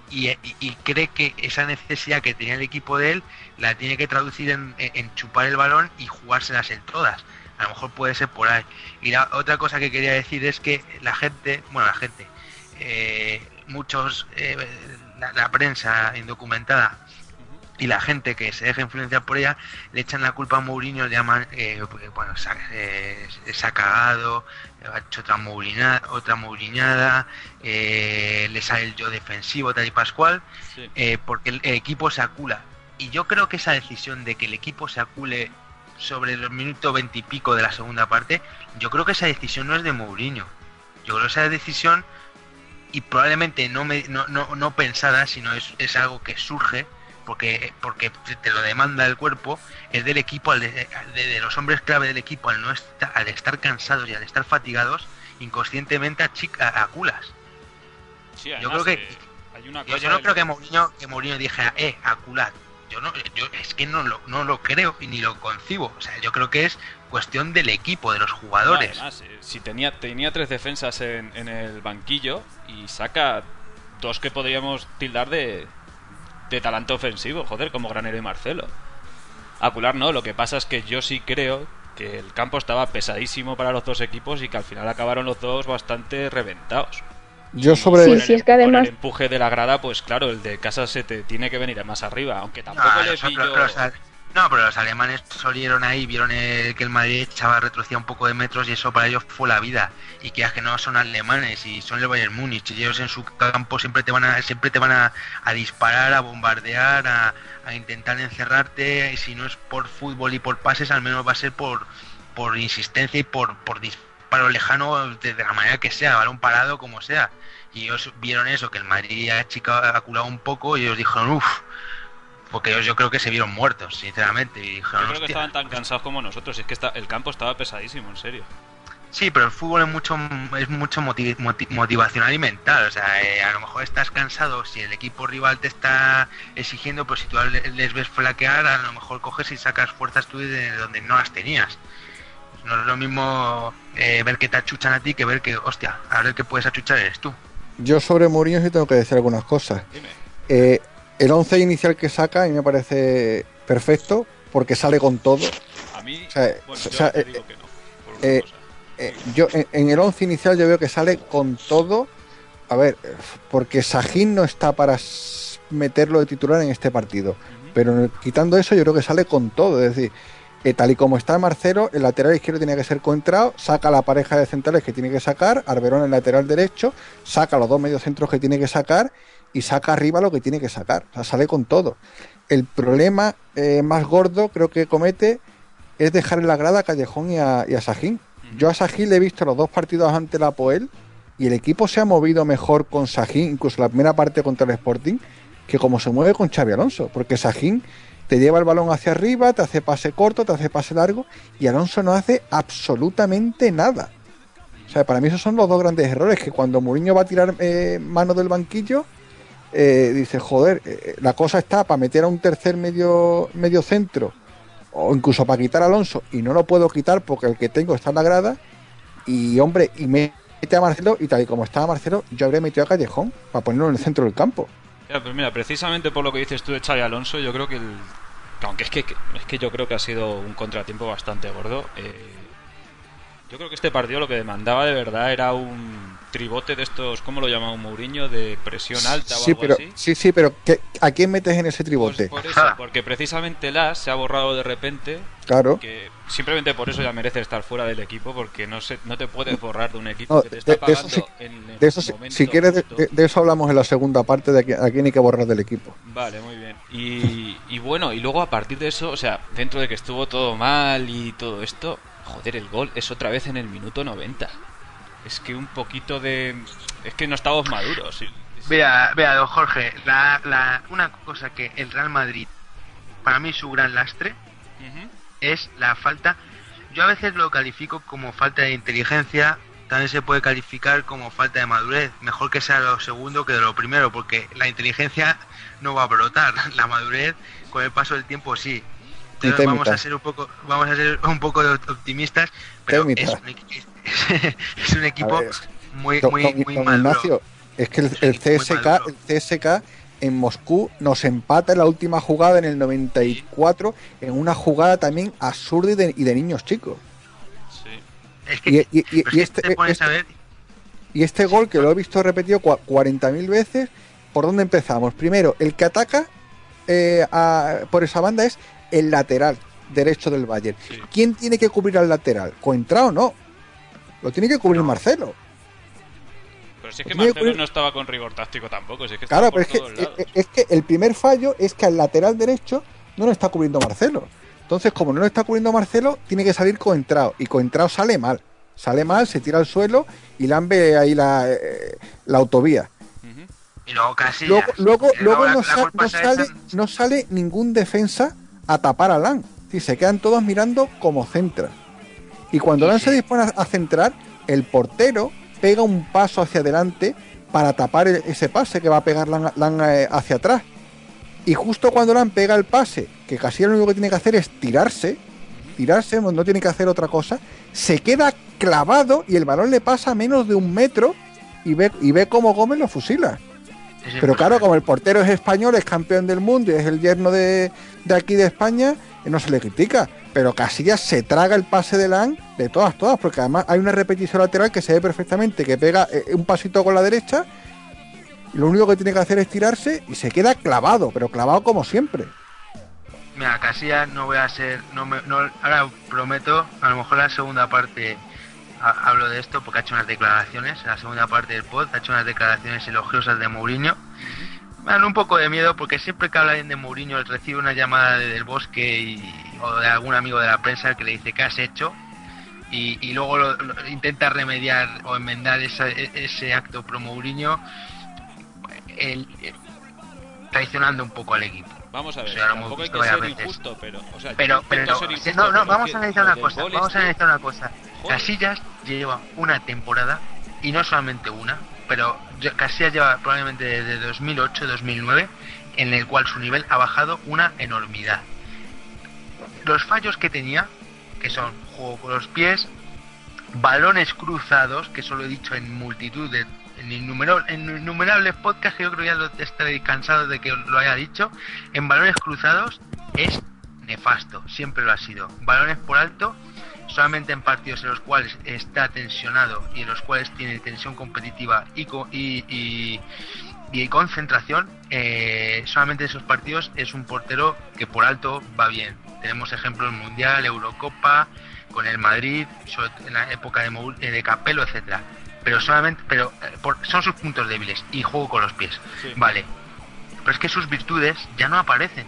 cree que esa necesidad que tenía el equipo de él la tiene que traducir en chupar el balón y jugárselas en todas. A lo mejor puede ser por ahí. Y la otra cosa que quería decir es que la gente, bueno, la gente, eh, muchos, eh, la, la prensa indocumentada y la gente que se deja influenciar por ella le echan la culpa a Mourinho, le llaman, eh, bueno, se ha, cagado, ha hecho otra mourina- otra mouriñada, eh, le sale el yo defensivo, tal y pascual, Sí. porque el, el equipo se acula. Y yo creo que esa decisión de que el equipo se acule sobre los minutos veintipico de la segunda parte, yo creo que esa decisión no es de Mourinho. Yo creo que esa decisión, y probablemente no, me, no, no, no pensada, sino es, es algo que surge porque, porque te lo demanda el cuerpo, es del equipo, al de, al de- de los hombres clave del equipo, al, no estar, al estar cansados y al estar fatigados, inconscientemente aculas. Sí, Yo creo que- eh, hay una Yo, cosa yo no creo que Mourinho, que Mourinho dijera, eh, acular. No, es que no lo, no lo creo y ni lo concibo. O sea, yo creo que es cuestión del equipo, de los jugadores. Eh, si tenía, tenía tres defensas en, en el banquillo y saca dos que podríamos tildar de, de ofensivo, joder, como Granero y Marcelo. Acular no, lo que pasa es que yo sí creo que el campo estaba pesadísimo para los dos equipos y que al final acabaron los dos bastante reventados. Yo sobre. Sí, Con sí, el- es que además- el empuje de la grada, pues claro, el de casa se te tiene que venir más arriba, aunque tampoco No, le pillo... no, pero los alemanes salieron ahí, vieron el- que el Madrid echaba retrocedía un poco de metros y eso para ellos fue la vida. Y que es que no son alemanes y son el Bayern Múnich. Y ellos en su campo siempre te van a, siempre te van a, a disparar, a bombardear, a, a intentar encerrarte. Y si no es por fútbol y por pases, al menos va a ser por, por insistencia y por, por disparo lejano de, de la manera que sea, balón parado como sea. Y ellos vieron eso, que el Madrid ha culado un poco y ellos dijeron, uff, porque ellos yo creo que se vieron muertos, sinceramente. Y dijeron, Yo creo que estaban tan cansados como nosotros, y es que está- el campo estaba pesadísimo, en serio. Sí, pero el fútbol es mucho es mucho motiv- moti- motivacional y mental. O sea, eh, a lo mejor estás cansado si el equipo rival te está exigiendo, pero si tú le- les ves flaquear, a lo mejor coges y sacas fuerzas tú de donde no las tenías. No es lo mismo eh, ver que te achuchan a ti que ver que, hostia, a ver que puedes achuchar eres tú. Yo sobre Mourinho sí tengo que decir algunas cosas. Dime. Eh, el 11 inicial que saca a mí me parece perfecto porque sale con todo. A mí, O sea, bueno, o yo sea, te eh, digo que no. por una eh, cosa. Eh, yo en, en el 11 inicial yo veo que sale con todo. A ver, porque Sajín no está para meterlo de titular en este partido. Pero el- quitando eso, yo creo que sale con todo. Es decir, eh, tal y como está Marcelo, el lateral izquierdo tiene que ser contrao, saca la pareja de centrales que tiene que sacar, Arberon el lateral derecho, saca los dos mediocentros que tiene que sacar y saca arriba lo que tiene que sacar. O sea, sale con todo. El problema eh, más gordo creo que comete es dejar en la grada a Callejón y a, y a Sajín. Yo a Sajín le he visto los dos partidos ante la Poel y el equipo se ha movido mejor con Sajín, incluso la primera parte contra el Sporting, que como se mueve con Xavi Alonso, porque Sajín te lleva el balón hacia arriba, te hace pase corto, te hace pase largo y Alonso no hace absolutamente nada. O sea, para mí esos son los dos grandes errores, que cuando Mourinho va a tirar eh, mano del banquillo, eh, dice, joder, eh, la cosa está para meter a un tercer medio, medio centro, o incluso para quitar a Alonso, y no lo puedo quitar porque el que tengo está en la grada, y hombre, y mete a Marcelo, y tal y como estaba Marcelo, yo habría metido a Callejón para ponerlo en el centro del campo. Ya, pues mira, precisamente por lo que dices tú de Xavi Alonso, yo creo que el... Aunque es que, es que yo creo que ha sido un contratiempo bastante gordo. eh, yo creo que este partido lo que demandaba de verdad era un tribote de estos, ¿cómo lo llamaba Mourinho? De presión alta o Sí, algo pero, así. sí, sí, pero ¿qué- ¿a quién metes en ese Pues tribote? por eso, porque precisamente Las se ha borrado de repente, Claro. que simplemente por eso ya merece estar fuera del equipo, porque no se, no te puedes borrar de un equipo No, que te está de- de eso pagando sí- en el De eso, si, momento si quieres, de, justo. de- de eso hablamos en la segunda parte, de a qui- a quién hay que borrar del equipo. Vale, muy bien. Y, y bueno, y luego a partir de eso, o sea, dentro de que estuvo todo mal y todo esto, joder, el gol es otra vez en el minuto 90. Es que un poquito de... Es que no estamos maduros. Vea, vea, don Jorge, la, la, una cosa que el Real Madrid, para mí su gran lastre, Ujú. Es la falta. Yo a veces lo califico como falta de inteligencia, también se puede calificar como falta de madurez. Mejor que sea lo segundo que de lo primero, porque la inteligencia no va a brotar, la madurez con el paso del tiempo sí. Entonces vamos a ser un poco, vamos a ser un poco optimistas, pero es un, es un equipo ver, muy, muy, muy maduro. Ignacio, es que el, el CSK, el CSK en Moscú nos empata en la última jugada en el 94 en una jugada también absurda y de, y de niños chicos. Sí. Es que, Y, este, te este- y este gol que lo he visto repetido cua- 40.000 veces, ¿por dónde empezamos? Primero, el que ataca eh, a- por esa banda es el lateral derecho del Bayern. Sí. ¿Quién tiene que cubrir al lateral? ¿Coentrao no? Lo tiene que cubrir Marcelo. Pero si es que Marcelo cubrir- no estaba con rigor táctico tampoco, si es que Claro, pero es que, todos lados. es- que el primer fallo es que al lateral derecho no lo está cubriendo Marcelo. Entonces, como no lo está cubriendo Marcelo, tiene que salir Coentrao. Y Coentrao sale mal. Sale mal, se tira al suelo y lambe ahí la, eh, la autovía. Y luego casi Luego, luego, luego la, no, la sale, no sale ningún defensa a tapar a Lan. Sí, se quedan todos mirando como centra. Y cuando Sí, Lan sí. se dispone a- a centrar, el portero pega un paso hacia adelante para tapar el- ese pase que va a pegar Lan, Lan, eh, hacia atrás. Y justo cuando Lan pega el pase, que casi lo único que tiene que hacer es tirarse, tirarse, no, tiene que hacer otra cosa, se queda clavado y el balón le pasa a menos de un metro y ve, y ve cómo Gómez lo fusila. Pero claro, como el portero es español, es campeón del mundo y es el yerno de, de aquí de España, no se le critica. Pero Casillas se traga el pase de Lan de todas, todas, porque además hay una repetición lateral que se ve perfectamente, que pega eh, un pasito con la derecha, y lo único que tiene que hacer es tirarse y se queda clavado, pero clavado como siempre. Mira, Casillas no voy a ser, no me, no, ahora prometo, a lo mejor la segunda parte ha- hablo de esto porque ha hecho unas declaraciones, la segunda parte del pod ha hecho unas declaraciones elogiosas de Mourinho. Me dan un poco de miedo porque siempre que hablan de Mourinho recibe una llamada de- del bosque y- o de algún amigo de la prensa que le dice qué has hecho y, y luego lo- lo- intenta remediar o enmendar esa- e- ese acto pro Mourinho el- el- traicionando un poco al equipo. Vamos a ver, tampoco hay que ser injusto, pero... O sea, yo Pero, intento pero ser no, injusto, no, no, pero vamos a que analizar una cosa, vamos a este- analizar una cosa. Joder. Casillas lleva una temporada, y no solamente una, pero Casillas lleva probablemente desde 2008-2009, en el cual su nivel ha bajado una enormidad. Los fallos que tenía, que son juego con los pies, balones cruzados, que eso lo he dicho en multitud de en, en innumerables podcasts que yo creo que ya lo estaré cansado de que lo haya dicho, en balones cruzados es nefasto, siempre lo ha sido. Balones por alto, solamente en partidos en los cuales está tensionado y en los cuales tiene tensión competitiva y, co- y, y- y concentración, eh, solamente en esos partidos es un portero que por alto va bien. Tenemos ejemplos Mundial, Eurocopa, con el Madrid, sobre en la época de, Moul- eh, de Capello, etcétera. Pero solamente, pero eh, por- son sus puntos débiles y juego con los pies. Sí. Vale. Pero es que sus virtudes ya no aparecen.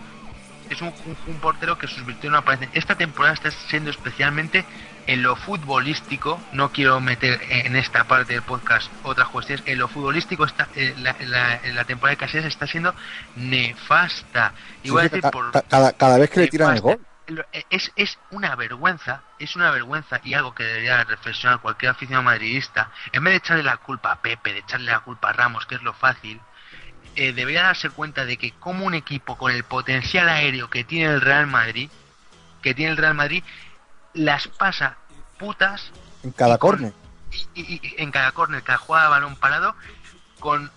Es un, un- un portero que sus virtudes no aparecen. Esta temporada está siendo especialmente en lo futbolístico. No quiero meter en esta parte del podcast otras cuestiones. En lo futbolístico está, eh, la, la- la temporada de Casillas está siendo nefasta. Y Sí, voy a sí, decir ca- por ca- cada, cada vez que le tiran el nefasta. gol. lo- e, es, es una vergüenza, es una vergüenza y algo que debería reflexionar cualquier aficionado madridista, en vez de echarle la culpa a Pepe, de echarle la culpa a Ramos, que es lo fácil, eh, debería darse cuenta de que como un equipo con el potencial aéreo que tiene el Real Madrid, que tiene el Real Madrid, las pasa putas En cada córner. y- y- y en cada córner, cada jugada de balón parado, con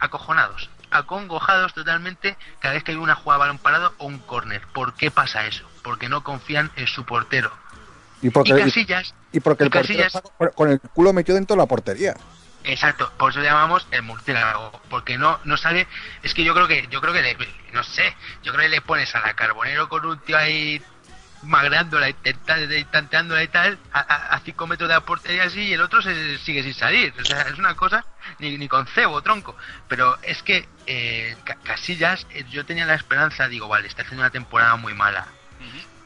acojonados, acongojados totalmente cada vez que hay una jugada de balón parado o un córner. ¿Por qué pasa eso? Porque no confían en su portero. Y porque, y Casillas, y porque el portero Casillas- con- con el culo metido dentro de la portería. Exacto, por eso le llamamos el murciélago, porque no no sale, es que yo creo que yo creo que le- no sé, yo creo que le pones a la Carbonero con un tío ahí magreándola, intentando, tanteándola y tal, a, a, 5 metros de la portería así, y el otro se sigue sin salir. O sea, es una cosa ni, ni con cebo, tronco. Pero es que eh, Ca- Casillas, eh, yo tenía la esperanza, digo, vale, está haciendo una temporada muy mala.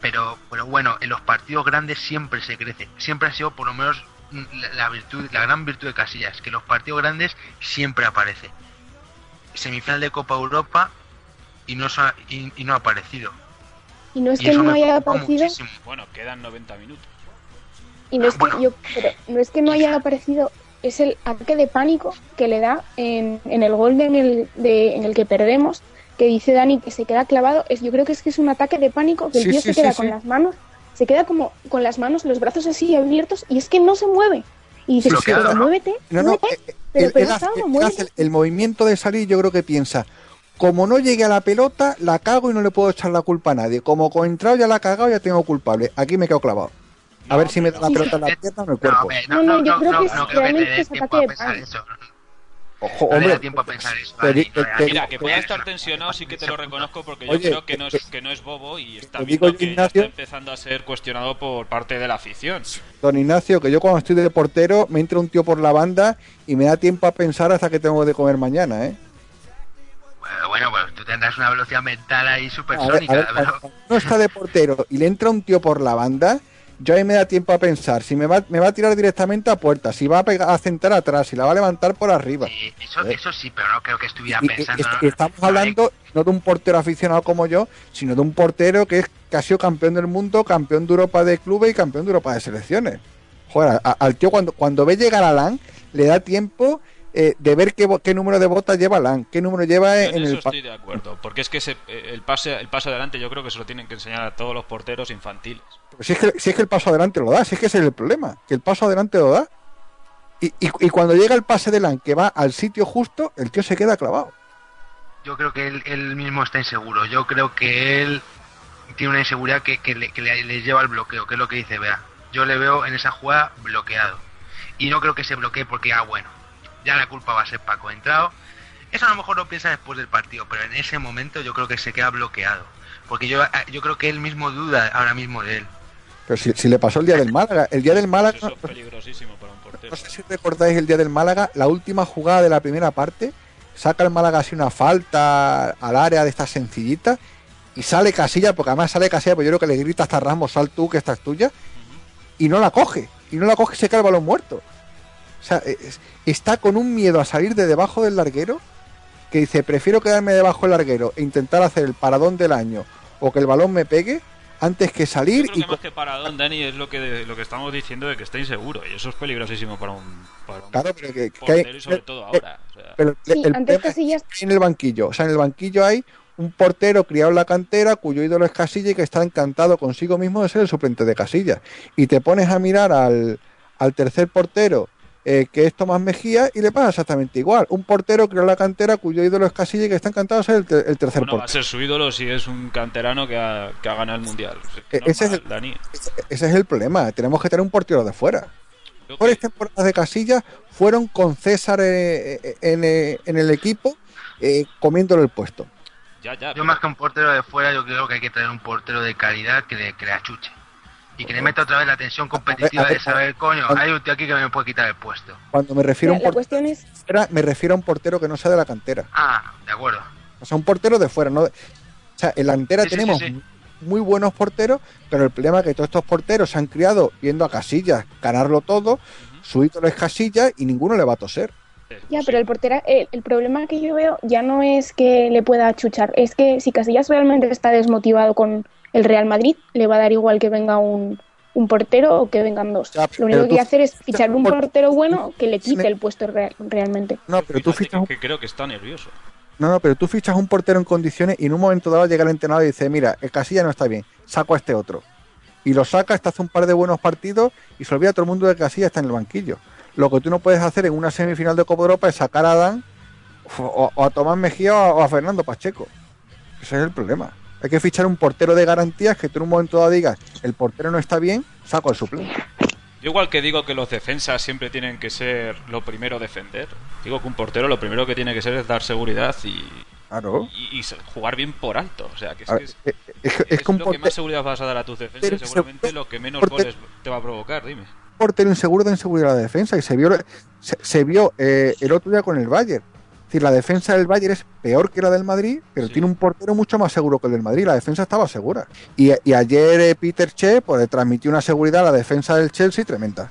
Pero, pero bueno, en los partidos grandes siempre se crece. Siempre ha sido por lo menos la, la virtud, la gran virtud de Casillas, que en los partidos grandes siempre aparece. Semifinal de Copa Europa y no, sa- y, y no ha aparecido. Y no es Y que no haya aparecido, muchísimo. Bueno, quedan 90 minutos. y no es que Bueno. yo, pero no es que no haya aparecido, es el ataque de pánico que le da en, en el gol de- en, el, de, en el que perdemos, que dice Dani que se queda clavado. Es, yo creo que es que es un ataque de pánico que el Sí, tío sí, se queda sí, con las manos, se queda como con las manos, los brazos así abiertos y es que no se mueve. Y dices, pero muévete, No, no, muévete, eh, pero, él- pero hace- muévete. hace el movimiento de salir, yo creo que piensa, como no llegue a la pelota, la cago y no le puedo echar la culpa a nadie. Como con entrado ya la he cagado, ya tengo culpable. Aquí me quedo clavado. A ver si me da la pelota en la pierna o en el cuerpo. No, no, no, no, yo no, creo no, que no es- creo que te realmente es ataque de pánico. Ojo, No le hombre, da tiempo a pensar eso. te di- Dani, te- no, te- Mira, que pueda estar tensionado sí que te lo reconozco porque yo Oye, creo que no, es, que no es bobo y está digo que Ignacio- está empezando a ser cuestionado por parte de la afición. don Ignacio, que yo cuando estoy de portero me entra un tío por la banda y me da tiempo a pensar hasta que tengo de comer mañana, ¿eh? Bueno, bueno, pues tú tendrás una velocidad mental ahí A ver, supersónica, a ver, pero... cuando uno está de portero y le entra un tío por la banda, yo ahí me da tiempo a pensar si me va, me va a tirar directamente a puerta, si va a, pegar, a centrar atrás, si la va a levantar por arriba. Sí, eso, Eh. eso sí, pero no creo que estuviera Y- pensando... estamos hablando no de un portero aficionado como yo, sino de un portero que es que ha sido campeón del mundo, campeón de Europa de clubes y campeón de Europa de selecciones. Joder, a- al tío cuando, cuando ve llegar a Lan, le da tiempo eh, de ver qué, bo- qué número de botas lleva Lan, qué número lleva en, en eso el estoy de acuerdo, porque es que ese- el pase el paso adelante yo creo que se lo tienen que enseñar a todos los porteros infantiles. Si es, que, si es que el paso adelante lo da, si es que ese es el problema, que el paso adelante lo da. Y, y- y cuando llega el pase de Lan que va al sitio justo, el tío se queda clavado. Yo creo que él, él mismo está inseguro. Yo creo que él tiene una inseguridad que, que le, que le- le lleva al bloqueo, que es lo que dice Bea. Yo le veo en esa jugada bloqueado. Y no creo que se bloquee porque, ah, bueno, ya la culpa va a ser Paco entrado. Eso a lo mejor lo piensa después del partido, pero en ese momento yo creo que se queda bloqueado. Porque yo, yo creo que él mismo duda ahora mismo de él. Pero si, si le pasó el día del Málaga, el día del Málaga, Eso es peligrosísimo para un portero. No sé si recordáis el día del Málaga, la última jugada de la primera parte, saca el Málaga así una falta al área de estas sencillitas y sale Casilla, porque además sale Casilla, pues yo creo que le grita hasta Ramos, sal tú, que esta es tuya, y no la coge, y no la coge y se cae el balón muerto. O sea, es- está con un miedo a salir de debajo del larguero que dice, prefiero quedarme debajo del larguero e intentar hacer el paradón del año o que el balón me pegue antes que Yo salir creo y que más que paradón, Dani, es lo que lo que estamos diciendo de que está inseguro y eso es peligrosísimo para un, para un Claro, pero que- que hay- portero y sobre todo ahora. o sea, Pero Sí, el antes Casillas que en el banquillo. O sea, en el banquillo hay un portero criado en la cantera cuyo ídolo es Casilla y que está encantado consigo mismo de ser el suplente de Casilla. Y te pones a mirar al, al tercer portero, eh, que es Tomás Mejía, y le pasa exactamente igual. Un portero en la cantera cuyo ídolo es Casilla y que está encantado de ser el, te- el tercer bueno, va a portero. ser su ídolo si es un canterano que ha, que ha ganado el mundial. E- ese es el- Dani. Ese, ese es el problema. Tenemos que tener un portero de fuera. Creo Mejores que- temporadas de Casilla fueron con César eh, eh, en, en el equipo, eh, comiéndole el puesto. ya, ya, Yo más que un portero de fuera, yo creo que hay que traer un portero de calidad que le, que le achuche. Y que le meta otra vez la tensión competitiva A ver, a ver, de saber, coño, hay un tío aquí que me puede quitar el puesto. Cuando me refiero a un la portero es me refiero a un portero que no sea de la cantera. Ah, de acuerdo. O sea, un portero de fuera, ¿no? O sea, en la cantera Sí, tenemos sí, sí. muy buenos porteros, pero el problema es que todos estos porteros se han criado viendo a Casillas ganarlo todo, su ídolo es Casillas y ninguno le va a toser. Ya, pero el portera, el, el problema que yo veo ya no es que le pueda achuchar, es que si Casillas realmente está desmotivado con el Real Madrid le va a dar igual que venga un, un portero o que vengan dos. Ya, Lo único que tú quiere hacer es fichar un un por- portero bueno que le quite el puesto real- realmente. No, pero tú fichas que, que creo que está nervioso. No, no, pero tú fichas un portero en condiciones y en un momento dado llega el entrenador y dice, mira, el Casilla no está bien, saco a este otro. Y lo saca, este hace un par de buenos partidos y se olvida todo el mundo de que Casilla está en el banquillo. Lo que tú no puedes hacer en una semifinal de Copa Europa es sacar a Dan o, o a Tomás Mejía o a Fernando Pacheco. Ese es el problema. Hay que fichar un portero de garantías que tú en un momento dado digas, el portero no está bien, saco al suplente. Yo igual que digo que los defensas siempre tienen que ser lo primero defender, digo que un portero lo primero que tiene que ser es dar seguridad y, Claro. y- y jugar bien por alto. O sea, que es, A que ver, es, eh, es, es es que un lo que porte- más seguridad vas a dar a tus defensas y seguramente lo que menos goles te va a provocar, dime. portero inseguro de inseguridad de la defensa y se vio se, se vio eh, el otro día con el Bayern. Es decir, la defensa del Bayern es peor que la del Madrid, pero Sí. tiene un portero mucho más seguro que el del Madrid. La defensa estaba segura. Y, y ayer eh, Peter Che pues, le transmitió una seguridad a la defensa del Chelsea tremenda.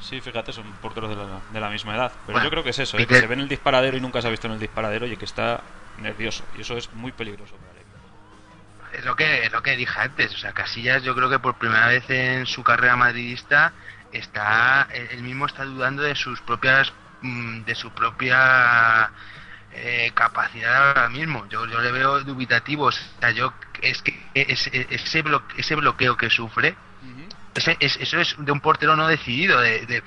Sí, fíjate, son porteros de la, de la misma edad. Pero Bueno, yo creo que es eso, ¿eh? Que se ve en el disparadero y nunca se ha visto en el disparadero y que está nervioso. Y eso es muy peligroso para equipo. Es lo que es lo que dije antes, o sea, Casillas yo creo que por primera vez en su carrera madridista está él mismo está dudando de sus propias de su propia eh, capacidad ahora mismo. Yo, yo le veo dubitativo, o sea, yo es que ese, ese, ese bloqueo que sufre, ese- es- eso es de un portero no decidido, de, de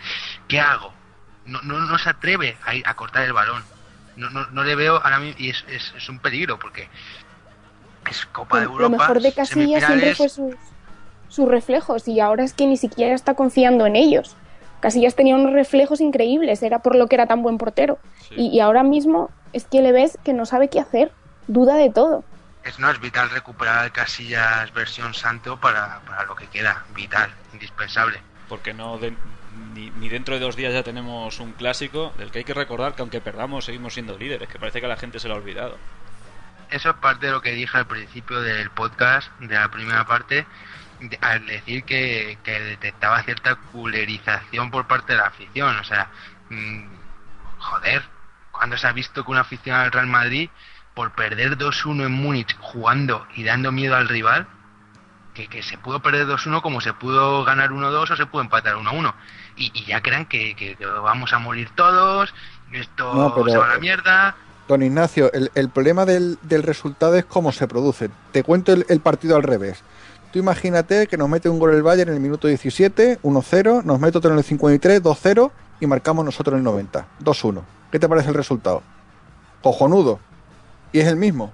¿qué hago? No, no, no se atreve a, ir a cortar el balón. No, no, no le veo ahora mismo, y es, es, es un peligro porque es Copa de Lo Europa. mejor de Casillas siempre fue sus, sus reflejos y ahora es que ni siquiera está confiando en ellos. Casillas tenía unos reflejos increíbles, era por lo que era tan buen portero. Sí. Y, y ahora mismo es que le ves que no sabe qué hacer, duda de todo. es, no, es vital recuperar Casillas versión Santo para, para lo que queda. Vital, indispensable. Porque no de- ni, ni dentro de dos días ya tenemos un clásico del que hay que recordar que aunque perdamos seguimos siendo líderes, que parece que a la gente se lo ha olvidado. Eso es parte de lo que dije al principio del podcast, de la primera parte, al decir que, que detectaba cierta culerización por parte de la afición. O sea, mm, joder, cuando se ha visto que una afición al Real Madrid, por perder 2-1 en Múnich jugando y dando miedo al rival, que, que se pudo perder 2-1 como se pudo ganar 1-2 o se pudo empatar 1-1. Y, y ya crean que, que- que vamos a morir todos, esto No, pero- se va a la mierda. Don Ignacio, el, el problema del, del resultado es cómo se produce. Te cuento el, el partido al revés. Tú imagínate que nos mete un gol el Bayern en el minuto 17, 1-0, nos mete otro en el 53, 2-0 y marcamos nosotros en el 90, 2-1. ¿Qué te parece el resultado? Cojonudo. Y es el mismo.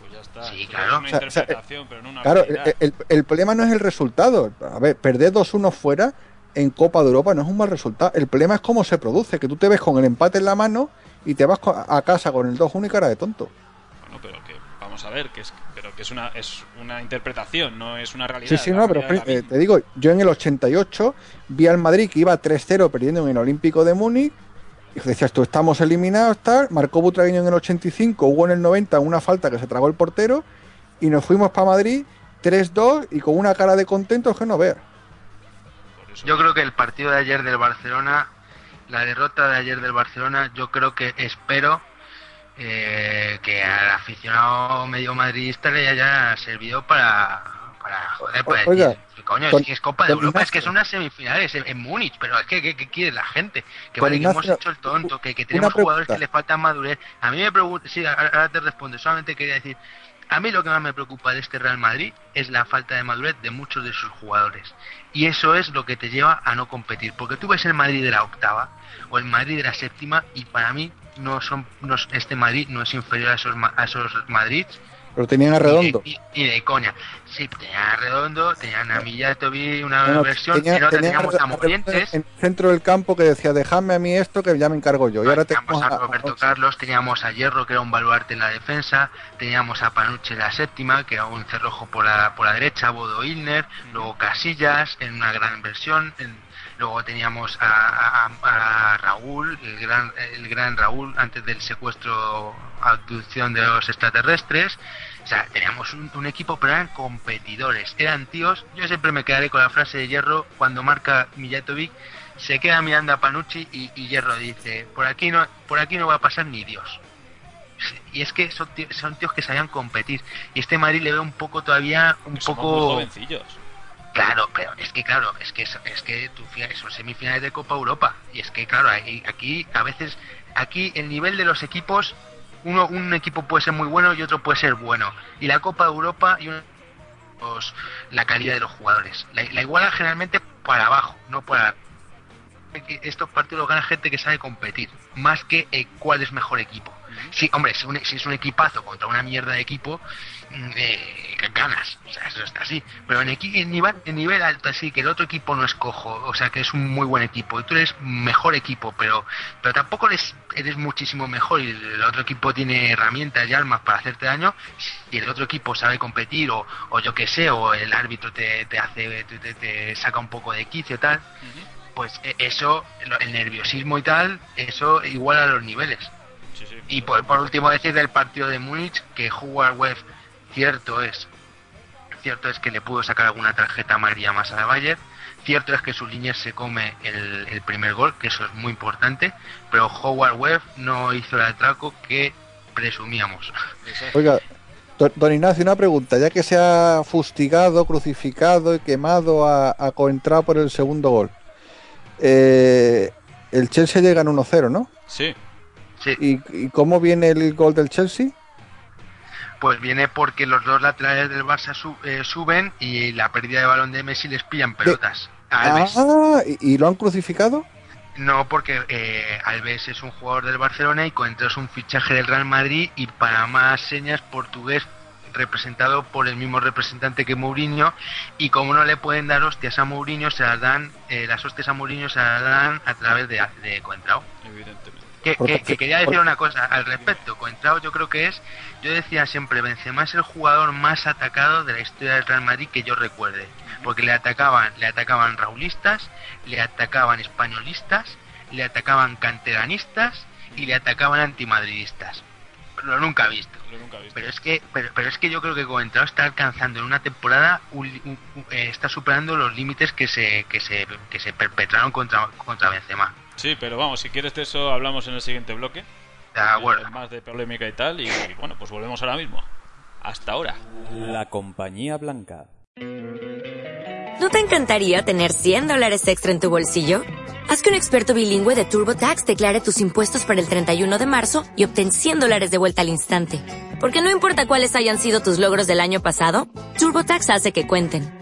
Pues ya está. Sí, claro. Es una O sea, o sea, interpretación, pero no una Claro, el, el- el problema no es el resultado. A ver, perder 2-1 fuera en Copa de Europa no es un mal resultado. El problema es cómo se produce, que tú te ves con el empate en la mano y te vas a casa con el 2-1 y cara de tonto. Bueno, pero que vamos a ver, que es, que es una es una interpretación, no es una realidad. Sí, sí, no, pero eh, te digo, yo en el 88 vi al Madrid que iba 3-0 perdiendo en el Olímpico de Múnich. Y decías tú, estamos eliminados, tal. Marcó Butragueño en el 85, hubo en el 90 una falta que se tragó el portero. Y nos fuimos para Madrid 3-2 y con una cara de contentos que no eso- Yo creo que el partido de ayer del Barcelona, la derrota de ayer del Barcelona, yo creo que espero eh, que al aficionado medio madridista le haya servido para, para joder, pues Oiga, coño, es que es Copa de Europa, es que son unas semifinales en, en Múnich, pero es que ¿qué, quiere la gente? Que Don vale, que hemos hecho el tonto, que, que tenemos jugadores que les faltan madurez. A mí me pregunta, sí, ahora te respondo, solamente quería decir, a mí lo que más me preocupa de este Real Madrid es la falta de madurez de muchos de sus jugadores. Y eso es lo que te lleva a no competir. Porque tú ves el Madrid de la octava o el Madrid de la séptima y para mí no son no es- este Madrid no es inferior a esos, ma- a esos Madrid Pero tenían a Redondo. y, y- y de coña. Sí, tenían a Redondo, tenían a Millatovich, una No, no, versión, tenía- en otra tenía teníamos a Morientes. en el centro del campo que decía, dejadme a mí esto que ya me encargo yo. Y ahora teníamos a a- Roberto a- Carlos, teníamos a Hierro, que era un baluarte en la defensa, teníamos a Panucci en la séptima, que era un cerrojo por la, por la derecha, Bodo Ilner, luego Casillas en una gran versión, en- luego teníamos a, a- a Raúl, el gran, el gran Raúl, antes del secuestro, abducción de los extraterrestres. O sea, teníamos un, un equipo, pero eran competidores, eran tíos. Yo siempre me quedaré con la frase de Hierro cuando marca Mijatovic, se queda mirando a Panucci y, y Hierro dice, por aquí no, por aquí no va a pasar ni Dios. Y es que son, tíos, son tíos que sabían competir. Y este Madrid le ve un poco todavía, un Somos poco... muy jovencillos. Claro, pero es que claro, es que es que fia- son semifinales de Copa Europa y es que claro, ahí- aquí a veces aquí el nivel de los equipos uno un equipo puede ser muy bueno y otro puede ser bueno y la Copa Europa y un- los- la calidad de los jugadores. La, la iguala generalmente para abajo, no para estos partidos los gana gente que sabe competir, más que eh, cuál es mejor equipo. Sí, hombre, si, un- si es un equipazo contra una mierda de equipo, mm, eh, ganas, o sea, eso está así. Pero en, equi- en, nivel, en nivel alto, así que el otro equipo no es cojo, o sea, que es un muy buen equipo, y tú eres mejor equipo, pero, pero tampoco eres, eres muchísimo mejor, y el otro equipo tiene herramientas y armas para hacerte daño, y el otro equipo sabe competir, o, o yo que sé, o el árbitro te, te hace, te, te- saca un poco de quicio tal, pues eh, eso, el nerviosismo y tal, eso iguala los niveles. Y por, por último decir del partido de Múnich que Howard Webb cierto es cierto es que le pudo sacar alguna tarjeta amarilla más a la Bayern cierto es que su línea se come el, el primer gol que eso es muy importante pero Howard Webb no hizo el atraco que presumíamos Oiga, don, don Ignacio, una pregunta. Ya que se ha fustigado, crucificado y quemado a, a Coentrao por el segundo gol, eh, el Chelsea llega en 1-0, ¿no? Sí, sí ¿Y, ¿Y cómo viene el gol del Chelsea? pues viene porque los dos laterales del Barça su- eh, suben y la pérdida de balón de Messi les pillan pelotas Alves. Ah, ¿y, y lo han crucificado? No, porque eh, Alves es un jugador del Barcelona y Coentrao es un fichaje del Real Madrid y para más señas portugués representado por el mismo representante que Mourinho y como no le pueden dar hostias a Mourinho se las dan eh, las hostias a Mourinho se las dan a través de, de Coentrao evidentemente. Que, Porque- que- que quería decir una cosa al respecto. Coentrao yo creo que es, yo decía siempre, Benzema es el jugador más atacado de la historia del Real Madrid que yo recuerde. Porque le atacaban, le atacaban raulistas, le atacaban españolistas, le atacaban canteranistas y le atacaban antimadridistas. Lo nunca he visto. Lo nunca he visto. Pero es que, pero, pero es que yo creo que Coentrao está alcanzando en una temporada, un- un- un- eh, está superando los límites que se, que se, que se perpetraron contra, contra Benzema. Sí, pero vamos, si quieres de eso hablamos en el siguiente bloque. De acuerdo. Más de polémica y tal. Y, bueno, pues volvemos ahora mismo. Hasta ahora. La Compañía Blanca. ¿No te encantaría tener 100 dólares extra en tu bolsillo? Haz que un experto bilingüe de TurboTax declare tus impuestos para el 31 de marzo y obtén 100 dólares de vuelta al instante. Porque no importa cuáles hayan sido tus logros del año pasado, TurboTax hace que cuenten.